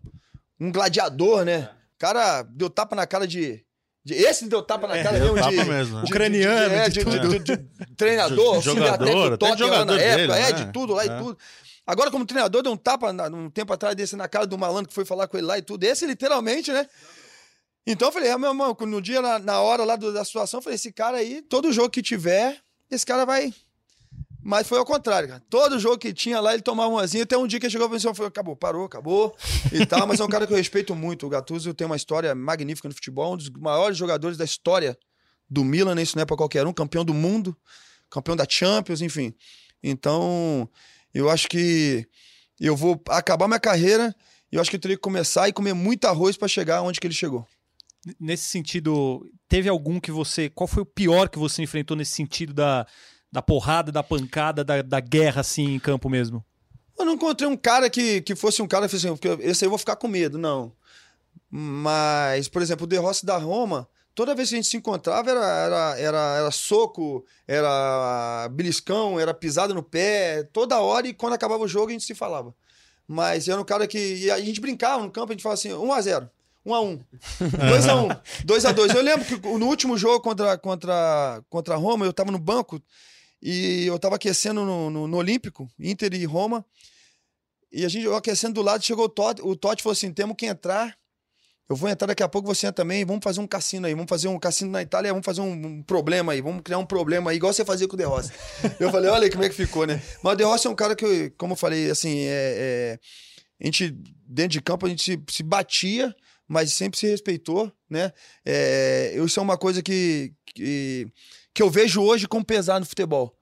um gladiador, né? O cara deu tapa na cara de... de esse deu tapa na cara deu mesmo tapa de... mesmo, né? de- Ucraniano, de, é, de de, de- de- treinador, jogador, até lá na jogador época, dele, é, né? de tudo lá É. e tudo. Agora, como treinador, deu um tapa na- um tempo atrás desse na cara do malandro que foi falar com ele lá e tudo. Esse, literalmente, né? Então eu falei, ah, meu irmão, no dia, na, na hora lá do- da situação, eu falei, esse cara aí, todo jogo que tiver, esse cara vai. Mas foi ao contrário, cara. Todo jogo que tinha lá, ele tomava umazinha. Até um dia que ele chegou e falou, acabou, parou, acabou e tal. Mas é um cara que eu respeito muito. O Gattuso tem uma história magnífica no futebol, um dos maiores jogadores da história do Milan, né? isso não é pra qualquer um, campeão do mundo, campeão da Champions, enfim. Então, eu acho que eu vou acabar minha carreira e eu acho que eu teria que começar e comer muito arroz pra chegar onde que ele chegou. Nesse sentido, teve algum que você. Qual foi o pior que você enfrentou nesse sentido da, da porrada, da pancada, da, da guerra, assim, em campo mesmo? Eu não encontrei um cara que, que fosse um cara que fosse assim, porque esse aí eu vou ficar com medo, não. Mas, por exemplo, o De Rossi da Roma, toda vez que a gente se encontrava era, era, era, era soco, era beliscão, era pisada no pé, toda hora e quando acabava o jogo a gente se falava. Mas era um cara que. E a gente brincava no campo, a gente falava assim: 1x0. 1x1. 2x1. 2x2. Eu lembro que no último jogo contra, contra, contra a Roma, eu tava no banco e eu tava aquecendo no, no, no Olímpico, Inter e Roma. E a gente eu aquecendo do lado, chegou o Totti, o Totti falou assim: temos que entrar. Eu vou entrar daqui a pouco, você também. Vamos fazer um cassino aí. Vamos fazer um cassino na Itália. Vamos fazer um, um problema aí. Vamos criar um problema aí, igual você fazia com o De Rossi. Eu falei: olha aí como é que ficou, né? Mas o De Rossi é um cara que, como eu falei, assim, é, é, a gente, dentro de campo, a gente se, se batia, mas sempre se respeitou, né? É, isso é uma coisa que, que, que eu vejo hoje como pesar no futebol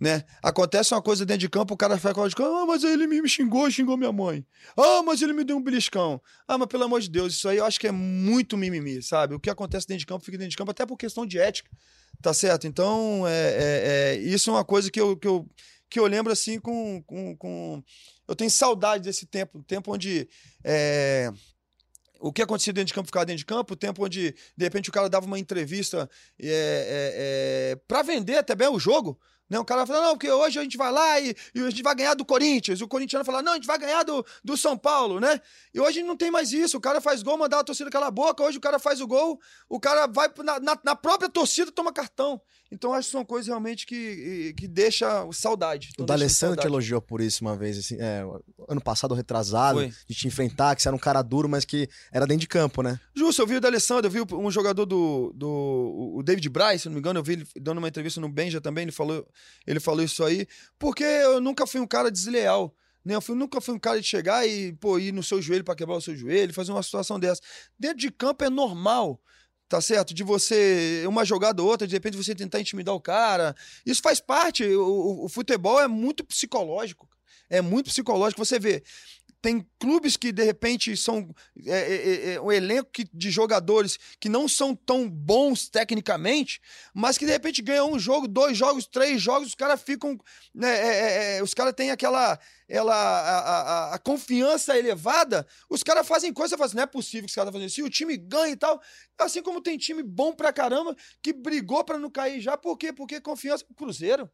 né? Acontece uma coisa dentro de campo, o cara de campo, ah, mas ele me xingou, xingou minha mãe. Ah, mas ele me deu um beliscão. Ah, mas pelo amor de Deus, isso aí eu acho que é muito mimimi, sabe? O que acontece dentro de campo fica dentro de campo, até por questão de ética, tá certo? Então, é, é, é, isso é uma coisa que eu, que eu, que eu lembro assim com, com, com... Eu tenho saudade desse tempo, tempo onde... É o que acontecia dentro de campo ficava dentro de campo, o tempo onde, de repente, o cara dava uma entrevista é, é, é, para vender até bem o jogo. Né? O cara fala, não, porque hoje a gente vai lá e, e, a gente vai ganhar do Corinthians. E o corintiano fala, não, a gente vai ganhar do, do São Paulo, né? E hoje não tem mais isso. O cara faz gol, mandar a torcida calar a boca. Hoje o cara faz o gol, o cara vai na, na, na própria torcida toma cartão. Então acho que são coisas realmente que, que deixa saudade. O Então, D'Alessandro te elogiou por isso uma vez, assim, é, ano passado, retrasado, Foi. de te enfrentar, que você era um cara duro, mas que era dentro de campo, né? Justo, eu vi o D'Alessandro, eu vi um jogador do, do o David Bryce, se não me engano, eu vi ele dando uma entrevista no Benja também, ele falou, ele falou isso aí, porque eu nunca fui um cara desleal. Né? Eu fui- nunca fui um cara de chegar e pô, ir no seu joelho para quebrar o seu joelho, fazer uma situação dessa. Dentro de campo é normal, tá certo? De você, uma jogada ou outra, de repente você tentar intimidar o cara. Isso faz parte. O, o- o futebol é muito psicológico. É muito psicológico. Você vê, tem clubes que de repente são é, é, é, um elenco que- de jogadores que não são tão bons tecnicamente, mas que de repente ganham um jogo, dois jogos, três jogos, os caras ficam. né, é, é, é, os caras têm aquela. Ela, a, a- a- confiança elevada, os caras fazem coisa, fazem, não é possível que os caras estão fazendo isso. E o time ganha e tal. Assim como tem time bom pra caramba que brigou pra não cair já. Por quê? Porque confiança. Cruzeiro.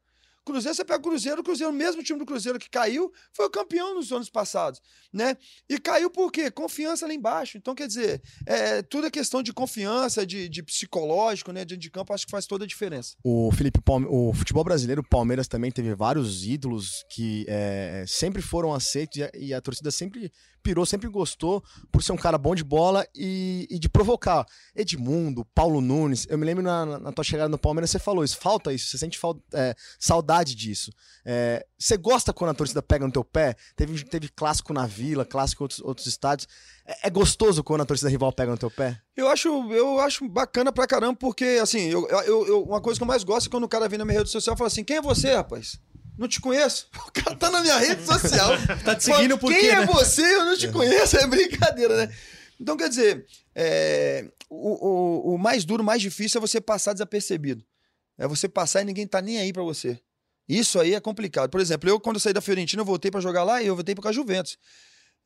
Cruzeiro, você pega o Cruzeiro, o Cruzeiro, o mesmo time do Cruzeiro que caiu, foi o campeão nos anos passados, né? E caiu por quê? Confiança lá embaixo. Então, quer dizer, é, tudo é questão de confiança, de, de psicológico, né? De campo, acho que faz toda a diferença. O Felipe Palme... o futebol brasileiro, o Palmeiras também teve vários ídolos que é, sempre foram aceitos e a, e a torcida sempre pirou, sempre gostou por ser um cara bom de bola e, e de provocar. Edmundo, Paulo Nunes, eu me lembro na, na- tua chegada no Palmeiras, você falou isso, falta isso, você sente fal- é, saudade disso. É, você gosta quando a torcida pega no teu pé? Teve, teve clássico na Vila, clássico em outros, outros estádios. É, é gostoso quando a torcida rival pega no teu pé? Eu acho, eu acho bacana pra caramba, porque, assim, eu, eu, eu- uma coisa que eu mais gosto é quando o cara vem na minha rede social e fala assim: quem é você, rapaz? Não te conheço. O cara tá na minha rede social. Tá te seguindo Fala, por Quem quê, é né? você? Eu não te conheço. É brincadeira, né? Então, quer dizer, é, o, o, o mais duro, o mais difícil é você passar desapercebido. É você passar e ninguém tá nem aí pra você. Isso aí é complicado. Por exemplo, eu, quando eu saí da Fiorentina, eu voltei pra jogar lá e eu voltei pra Juventus.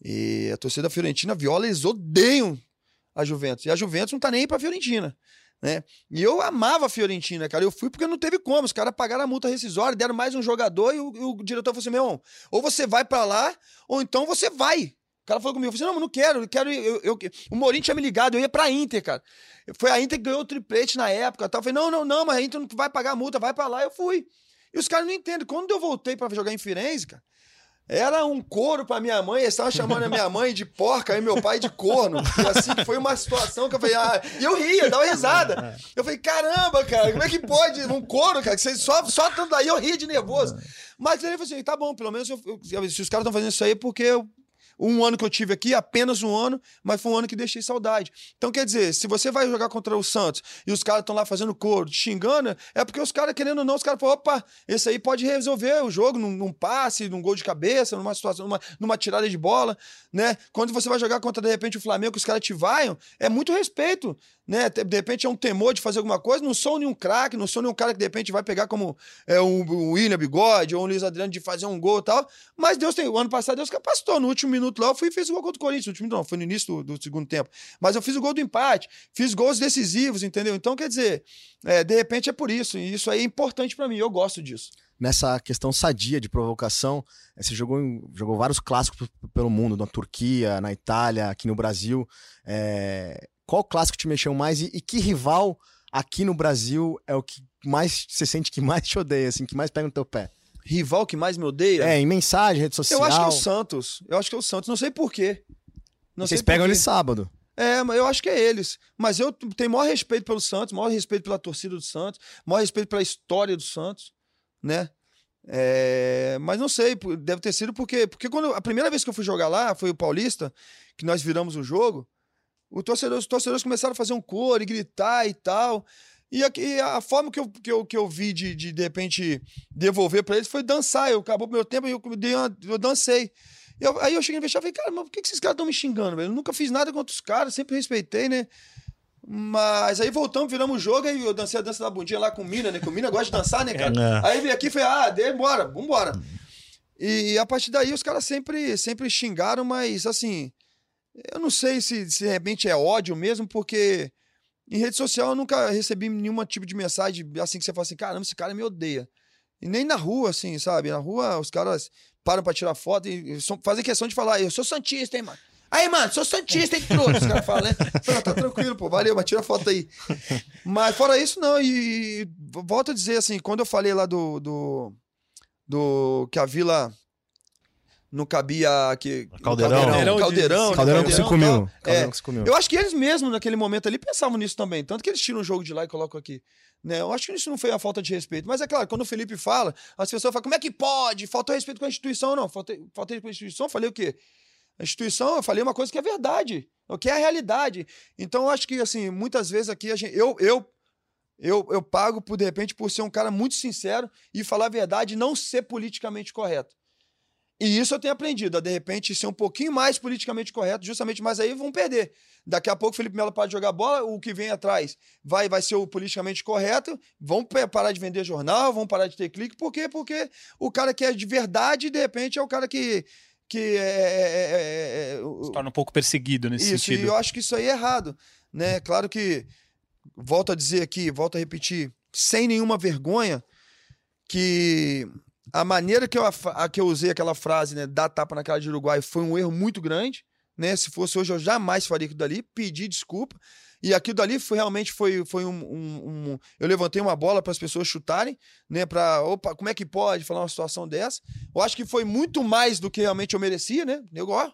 E a torcida da Fiorentina, a Viola, eles odeiam a Juventus. E a Juventus não tá nem aí pra Fiorentina. Né? E eu amava a Fiorentina, cara. Eu fui porque não teve como. Os caras pagaram a multa rescisória, deram mais um jogador e o, e o diretor falou assim: meu irmão, ou você vai pra lá, ou então você vai. O cara falou comigo, eu falei, assim, não, mas não quero, eu quero. Eu, eu, o Mourinho tinha me ligado, eu ia pra Inter, cara. Foi a Inter que ganhou o triplete na época. Tal. Eu falei, não, não, não, mas a Inter não vai pagar a multa, vai pra lá. Eu fui. E os caras não entendem. Quando eu voltei pra jogar em Firenze, cara, Era um couro pra minha mãe, eles estavam chamando a minha mãe de porca e meu pai de corno. E assim, foi uma situação que eu falei, ah, e eu ria, dava risada. Eu falei, caramba, cara, como é que pode? Um couro, cara, que você só, só tanto daí eu ria de nervoso. Mas eu falei assim, tá bom, pelo menos eu- eu- se os caras estão fazendo isso aí é porque eu- um ano que eu tive aqui, apenas um ano, mas foi um ano que deixei saudade. Então, quer dizer, se você vai jogar contra o Santos e os caras estão lá fazendo coro, xingando, é porque os caras, querendo ou não, os caras falam, opa, esse aí pode resolver o jogo num, num passe, num gol de cabeça, numa situação, numa, numa tirada de bola, né? Quando você vai jogar contra, de repente, o Flamengo, os caras te vaiam, é muito respeito, né? De repente é um temor de fazer alguma coisa, não sou nenhum craque, não sou nenhum cara que de repente vai pegar como é, um, um William Bigode ou um Luiz Adriano de fazer um gol e tal, mas Deus tem, o ano passado Deus capacitou, no último minuto lá eu fui e fiz o gol contra o Corinthians, no último não, foi no início do, do segundo tempo, mas eu fiz o gol do empate, fiz gols decisivos, entendeu? Então, quer dizer, é, de repente é por isso, e isso aí é importante pra mim, eu gosto disso. Nessa questão sadia de provocação, eh, você jogou, jogou vários clássicos pelo mundo, na Turquia, na Itália, aqui no Brasil. É, Qual clássico te mexeu mais e, e que rival aqui no Brasil é o que mais você sente que mais te odeia, assim, que mais pega no teu pé? Rival que mais me odeia? É, em mensagem, rede social. eu acho que é o Santos, eu acho que é o Santos, não sei por quê. Não Vocês sei pegam ele sábado. É, mas eu acho que é eles. Mas eu tenho maior respeito pelo Santos, maior respeito pela torcida do Santos, maior respeito pela história do Santos, né? É, mas não sei, deve ter sido porque, porque quando a primeira vez que eu fui jogar lá foi o Paulista, que nós viramos o jogo, o torcedor, os torcedores começaram a fazer um coro e gritar e tal. E a, e a forma que eu, que eu, que eu vi de, de, de repente, devolver pra eles foi dançar. Eu acabou o meu tempo e eu, uma- eu dancei. Eu- aí eu cheguei no vestiário e falei, cara, mas por que, que esses caras estão me xingando, velho? Eu nunca fiz nada contra os caras, sempre respeitei, né? Mas aí voltamos, viramos o jogo, aí eu dancei a dança da bundinha lá com o Mina, né? Que o Mina gosta de dançar, né, cara? É. Aí veio aqui e falei, ah, dê, bora, vambora. E a partir daí os caras sempre, sempre xingaram, mas assim, eu não sei se, se de repente é ódio mesmo, porque em rede social eu nunca recebi nenhum tipo de mensagem assim que você fala assim, caramba, esse cara me odeia. E nem na rua, assim, sabe? Na rua os caras param pra tirar foto e fazem questão de falar, eu sou Santista, hein, mano? Aí, mano, sou Santista, hein, trouxa? Os caras falam, né? Não, tá tranquilo, pô, valeu, mas tira a foto aí. Mas fora isso, não, e, e volto a dizer assim, quando eu falei lá do. do, do que a vila não cabia. Que, no Caldeirão. Caldeirão, Caldeirão de- caldeirão, Caldeirão com caldeirão 5 e tal. mil. Caldeirão É, com 5 mil. eu acho que eles mesmos, naquele momento ali, pensavam nisso também. Tanto que eles tiram o jogo de lá e colocam aqui. Né? Eu acho que isso não foi a falta de respeito. Mas é claro, quando o Felipe fala, as pessoas falam, como é que pode? Faltou respeito com a instituição, não. Faltei, faltei respeito com a instituição, falei o quê? A instituição, eu falei uma coisa que é verdade, o que é a realidade. Então, eu acho que, assim, muitas vezes aqui, a gente, eu, eu, eu, eu pago, por de repente, por ser um cara muito sincero e falar a verdade e não ser politicamente correto. E isso eu tenho aprendido, a de repente ser um pouquinho mais politicamente correto, justamente, mas aí vão perder. Daqui a pouco o Felipe Melo para de jogar bola, o que vem atrás vai, vai ser o politicamente correto, vão parar de vender jornal, vão parar de ter clique, por quê? Porque o cara que é de verdade, de repente, é o cara que, que é, é- é- é- Se torna um pouco perseguido nesse isso, sentido. e eu acho que isso aí é errado, né? Claro que, volto a dizer aqui, volto a repetir, sem nenhuma vergonha, que a maneira que eu, a, que eu usei aquela frase, né, dar tapa na cara de Uruguai, foi um erro muito grande, né? Se fosse hoje, eu jamais faria aquilo dali, pedi desculpa. E aquilo dali foi realmente foi, foi um, um- um- Eu levantei uma bola para as pessoas chutarem, né? Para. Opa, como é que pode falar uma situação dessa? Eu acho que foi muito mais do que realmente eu merecia, né? Ó,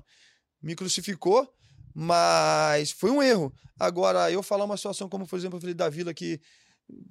me crucificou, mas foi um erro. Agora, eu falar uma situação como, por exemplo, eu falei da Vila que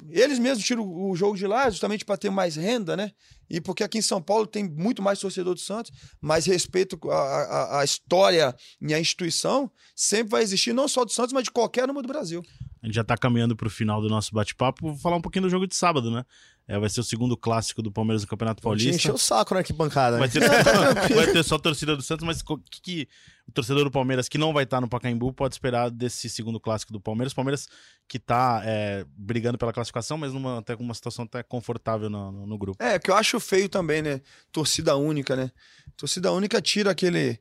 eles mesmos tiram o jogo de lá justamente para ter mais renda, né? E porque aqui em São Paulo tem muito mais torcedor do Santos, mas respeito a, a, história e a instituição sempre vai existir, não só do Santos, mas de qualquer número do Brasil. A gente já tá caminhando pro final do nosso bate-papo. Vou falar um pouquinho do jogo de sábado, né? É, vai ser o segundo clássico do Palmeiras no Campeonato Paulista. Encheu o saco na arquibancada. Vai né? ter, vai ter só a torcida do Santos, mas o que, que o torcedor do Palmeiras que não vai estar no Pacaembu pode esperar desse segundo clássico do Palmeiras? Palmeiras que tá é, brigando pela classificação, mas numa até com uma situação até confortável no, no- no grupo. É, que eu acho feio também, né? Torcida única, né? Torcida única tira aquele.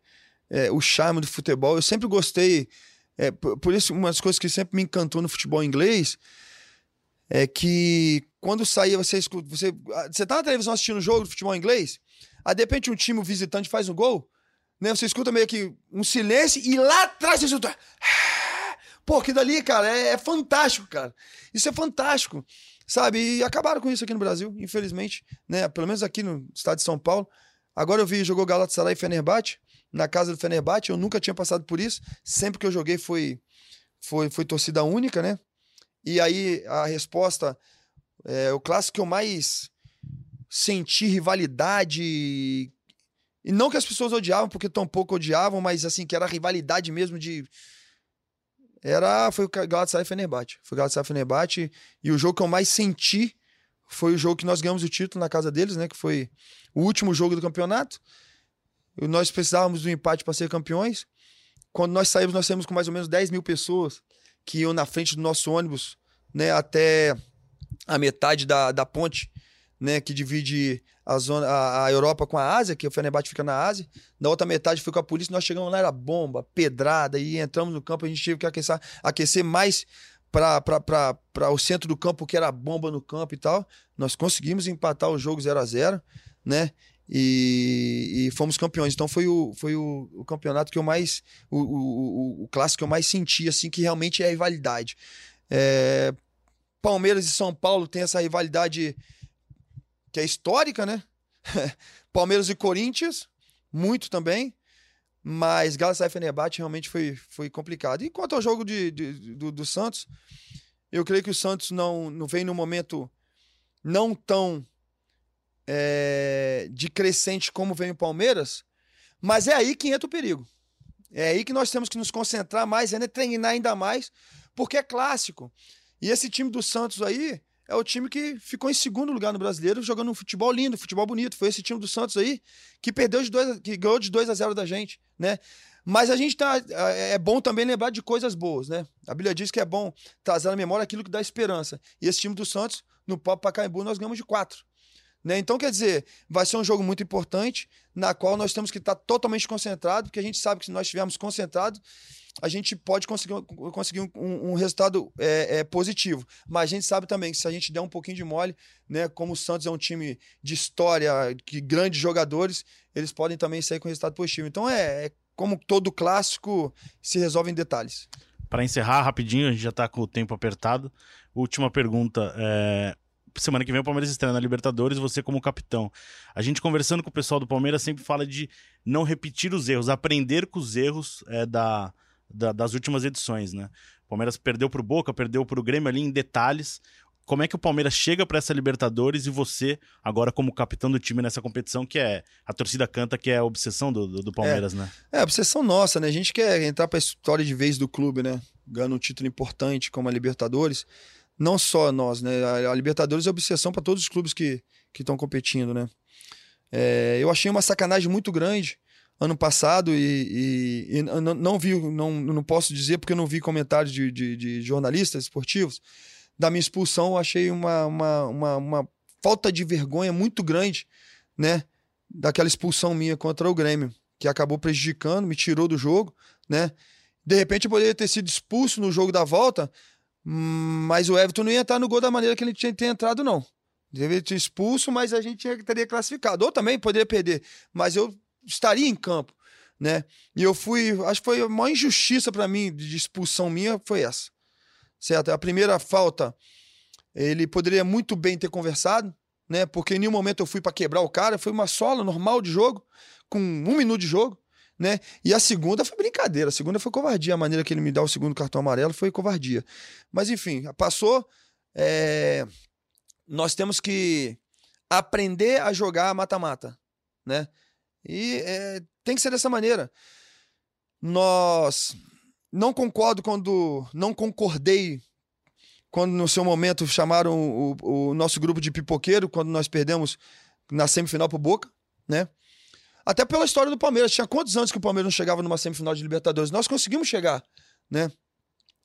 é, o charme do futebol. Eu sempre gostei. É, por, por isso, uma das coisas que sempre me encantou no futebol inglês é que quando saía, você escuta. Você, ah, você tá na televisão assistindo o jogo de futebol inglês, aí de repente um time visitante faz um gol, né? Você escuta meio que um silêncio e lá atrás você escuta. Pô, aquilo dali, cara, é, é fantástico, cara. Isso é fantástico, sabe? E acabaram com isso aqui no Brasil, infelizmente, né? Pelo menos aqui no estado de São Paulo. Agora eu vi, jogou Galatasaray e Fenerbahçe, na casa do Fenerbahçe, eu nunca tinha passado por isso. Sempre que eu joguei foi, foi, foi torcida única, né? E aí a resposta, é, o clássico que eu mais senti rivalidade, e não que as pessoas odiavam, porque tão pouco odiavam, mas assim, que era rivalidade mesmo de... Era, foi o Galatasaray Fenerbahçe. Foi o Galatasaray Fenerbahçe, e o jogo que eu mais senti foi o jogo que nós ganhamos o título na casa deles, né? Que foi o último jogo do campeonato. Nós precisávamos do empate para ser campeões. Quando nós saímos, nós saímos com mais ou menos 10 mil pessoas que iam na frente do nosso ônibus, né? Até a metade da, da ponte, né? Que divide a, zona, a, a Europa com a Ásia, que o Fenerbahçe fica na Ásia. Na outra metade foi com a polícia. Nós chegamos lá, era bomba, pedrada, e entramos no campo. A gente teve que aquecer, aquecer mais para o centro do campo, que era bomba no campo e tal. Nós conseguimos empatar o jogo 0 a 0 né? E, e, fomos campeões. Então foi o, foi o, o campeonato que eu mais. O, o, o, clássico que eu mais senti, assim, que realmente é rivalidade. É, Palmeiras e São Paulo tem essa rivalidade que é histórica, né? Palmeiras e Corinthians, muito também. Mas Galatasaray Fenerbahçe realmente foi, foi complicado. E quanto ao jogo de, de do, do, Santos, eu creio que o Santos não, não vem num momento não tão é, de crescente como vem o Palmeiras, mas é aí que entra o perigo. É aí que nós temos que nos concentrar mais, né? treinar ainda mais, porque é clássico. E esse time do Santos aí, é o time que ficou em segundo lugar no brasileiro, jogando um futebol lindo, futebol bonito. Foi esse time do Santos aí que perdeu de dois, que ganhou de 2 a 0 da gente, né? Mas a gente tá. É, é bom também lembrar de coisas boas, né? A Bíblia diz que é bom trazer na memória aquilo que dá esperança. E esse time do Santos, no Pop Pacaembu, nós ganhamos de quatro. Né? Então, quer dizer, vai ser um jogo muito importante, na qual nós temos que estar totalmente concentrados, porque a gente sabe que se nós estivermos concentrados, a gente pode conseguir, conseguir um, um resultado é, é, positivo. Mas a gente sabe também que se a gente der um pouquinho de mole, né, como o Santos é um time de história, que grandes jogadores, eles podem também sair com resultado positivo. Então é, é como todo clássico se resolve em detalhes. Para encerrar rapidinho, a gente já está com o tempo apertado. Última pergunta. É semana que vem o Palmeiras estreia na Libertadores, você como capitão. A gente conversando com o pessoal do Palmeiras sempre fala de não repetir os erros, aprender com os erros é, da, da, das últimas edições, né? O Palmeiras perdeu pro Boca, perdeu pro Grêmio ali em detalhes. Como é que o Palmeiras chega para essa Libertadores e você, agora como capitão do time nessa competição, que é a torcida canta, que é a obsessão do, do, do Palmeiras, é, né? É, a obsessão nossa, né? A gente quer entrar para a história de vez do clube, né? Ganhando um título importante como a Libertadores. Não só nós, né? A, Libertadores é obsessão para todos os clubes que estão competindo, né? É, eu achei uma sacanagem muito grande ano passado e, e, e não, não, vi, não, não posso dizer porque eu não vi comentários de, de, de jornalistas esportivos da minha expulsão. Eu achei uma, uma, uma, uma, falta de vergonha muito grande, né? Daquela expulsão minha contra o Grêmio, que acabou prejudicando, me tirou do jogo, né? De repente eu poderia ter sido expulso no jogo da volta, mas o Everton não ia estar no gol da maneira que ele tinha entrado, não. Deveria ter expulso, mas a gente teria classificado. Ou também poderia perder. Mas eu estaria em campo, né? E eu fui, acho que foi a maior injustiça para mim de expulsão minha foi essa. Certo? A primeira falta, ele poderia muito bem ter conversado, né? Porque em nenhum momento eu fui para quebrar o cara, foi uma sola normal de jogo, com um minuto de jogo, né? E a segunda foi brincadeira, a segunda foi covardia, a maneira que ele me dá o segundo cartão amarelo foi covardia. Mas enfim, passou. É... Nós temos que aprender a jogar mata-mata, né? E é, tem que ser dessa maneira. Nós não concordo quando. Não concordei quando no seu momento chamaram o, o nosso grupo de pipoqueiro, quando nós perdemos na semifinal pro Boca, né? Até pela história do Palmeiras. Tinha quantos anos que o Palmeiras não chegava numa semifinal de Libertadores? Nós conseguimos chegar, né?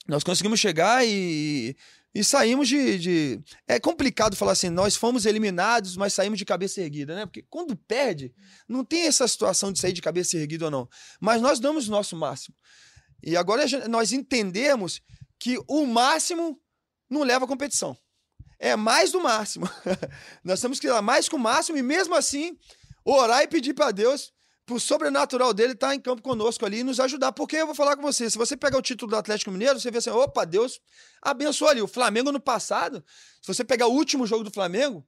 Nós conseguimos chegar e, e saímos de, de, É complicado falar assim, nós fomos eliminados, mas saímos de cabeça erguida, né? Porque quando perde, não tem essa situação de sair de cabeça erguida ou não. Mas nós damos o nosso máximo. E agora nós entendemos que o máximo não leva a competição. É mais do máximo. nós temos que ir lá mais que o máximo e mesmo assim orar e pedir para Deus pro sobrenatural dele estar tá em campo conosco ali e nos ajudar. Porque eu vou falar com você, se você pegar o título do Atlético Mineiro, você vê assim, opa, Deus abençoou ali. O Flamengo no passado, se você pegar o último jogo do Flamengo,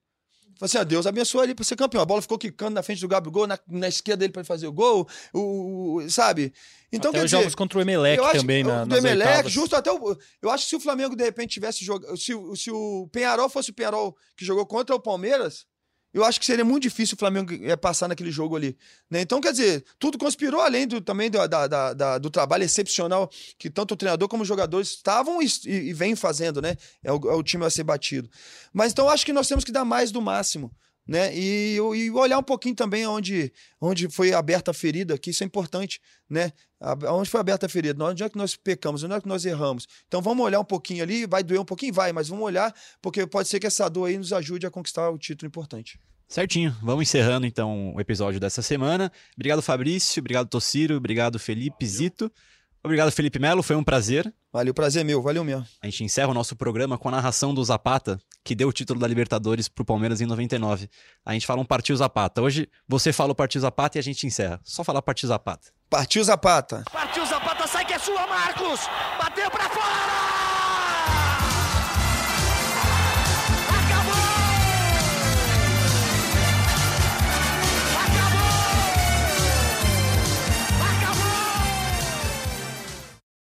Falei assim, Deus abençoe ele pra ser campeão. A bola ficou quicando na frente do Gabigol, na, na esquerda dele pra ele fazer o gol, o, o- sabe? Então, Até quer os dizer, jogos contra o Emelec acho também na, do Emelec, oitavas. justo até o, eu acho que se o Flamengo de repente tivesse jogado, se, o- se o Penharol fosse o Penharol que jogou contra o Palmeiras, eu acho que seria muito difícil o Flamengo eh, passar naquele jogo ali. né? Então, quer dizer, tudo conspirou, além do, também do, da- da- da- do trabalho excepcional que tanto o treinador como os jogadores estavam e, e, vêm fazendo, né? É o, é o time a ser batido. Mas então acho que nós temos que dar mais do máximo. Né? E, e olhar um pouquinho também onde, onde foi aberta a ferida, que isso é importante, né? Onde foi aberta a ferida? Onde é que nós pecamos? Onde é que nós erramos? Então vamos olhar um pouquinho ali, vai doer um pouquinho? Vai, mas vamos olhar, porque pode ser que essa dor aí nos ajude a conquistar o título importante. Certinho. Vamos encerrando então o episódio dessa semana. Obrigado, Fabrício. Obrigado, Tociro. Obrigado, Felipe Zito. Obrigado, Felipe Melo. Foi um prazer. Valeu, prazer meu, valeu mesmo. A gente encerra o nosso programa com a narração do Zapata, que deu o título da Libertadores pro Palmeiras em 99. A gente fala um Partiu Zapata. Hoje você fala o Partiu Zapata e a gente encerra. Só falar Partiu Zapata. Partiu Zapata. Partiu Zapata, sai que é sua, Marcos! Bateu pra fora!